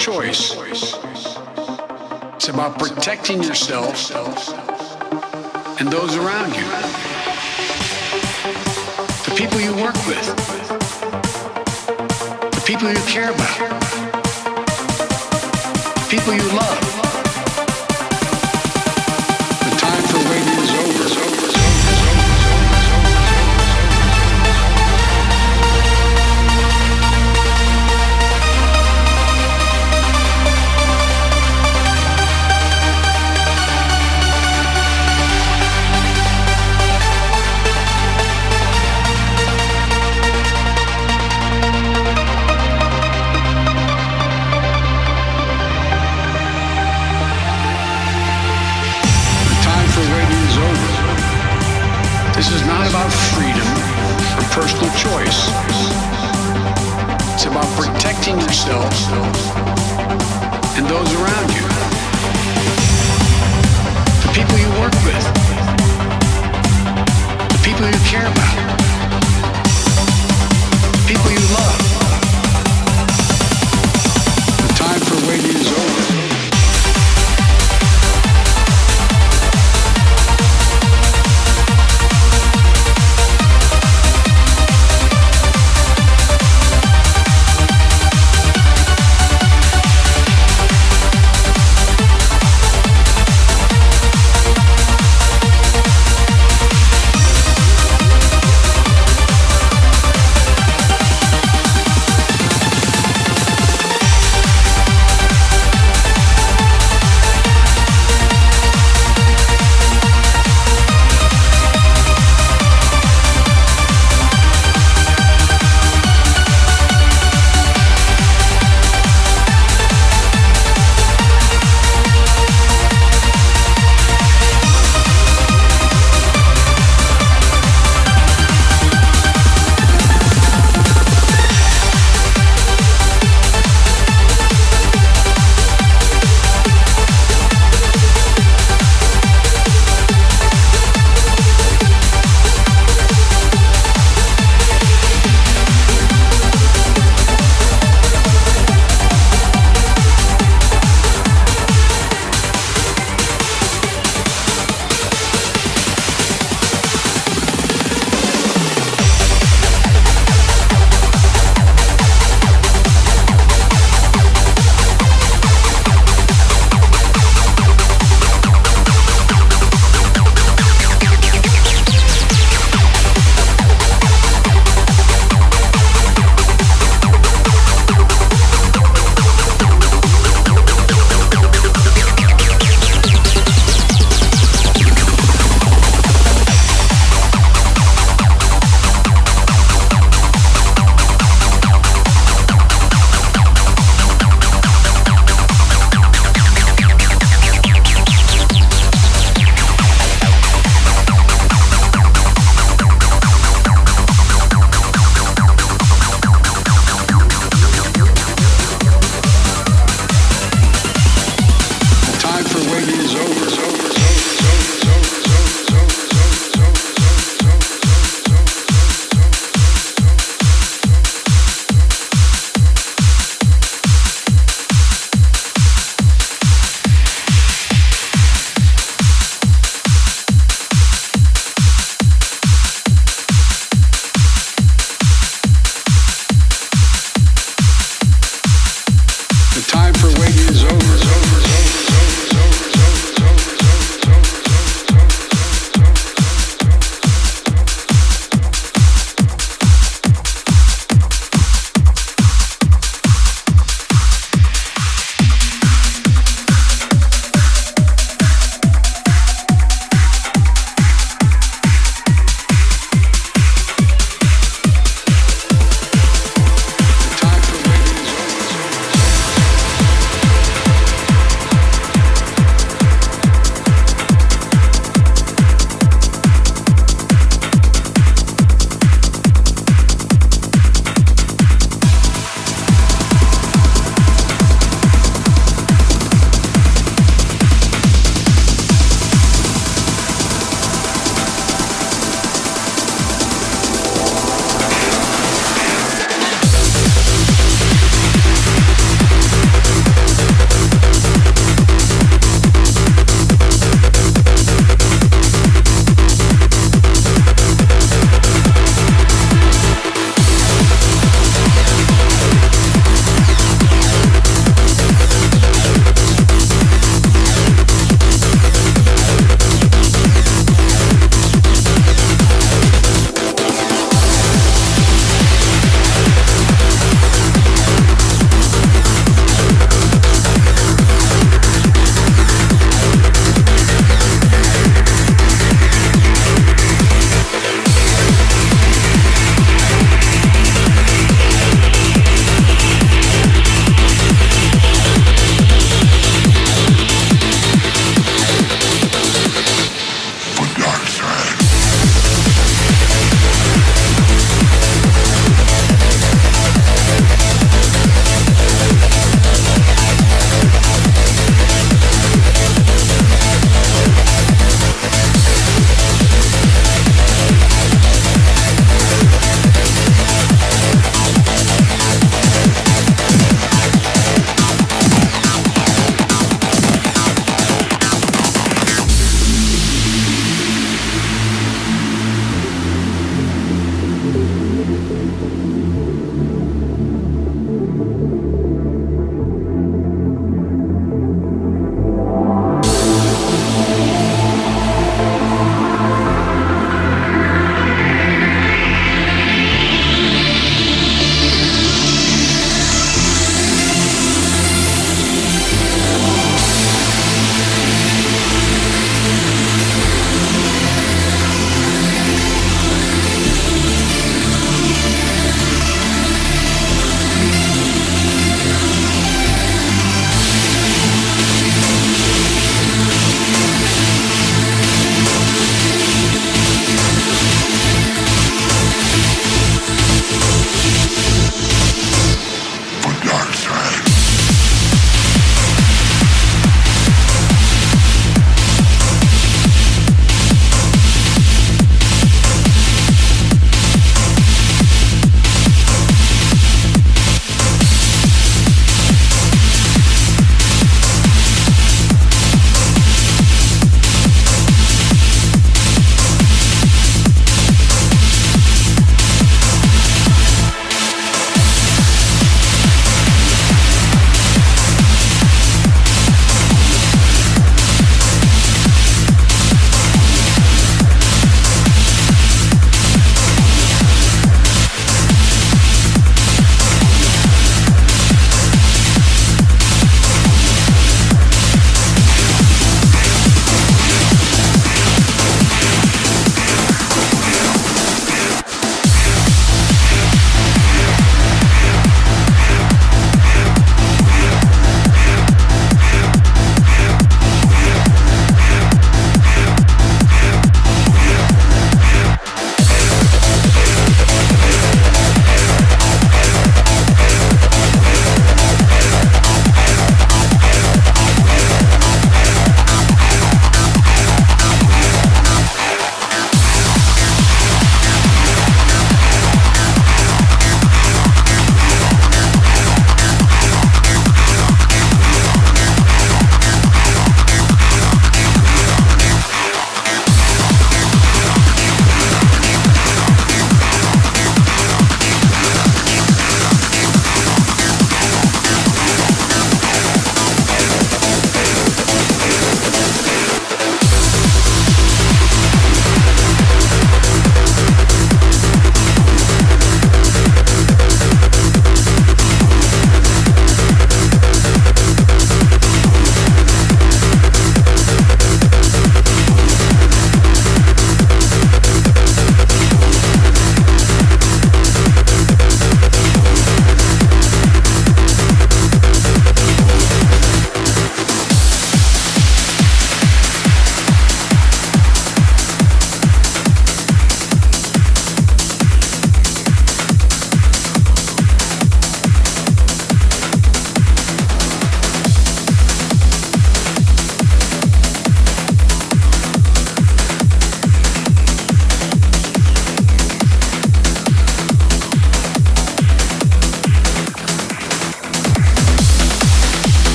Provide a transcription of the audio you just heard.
choice. It's about protecting yourself and those around you. The people you work with. The people you care about. The people you love.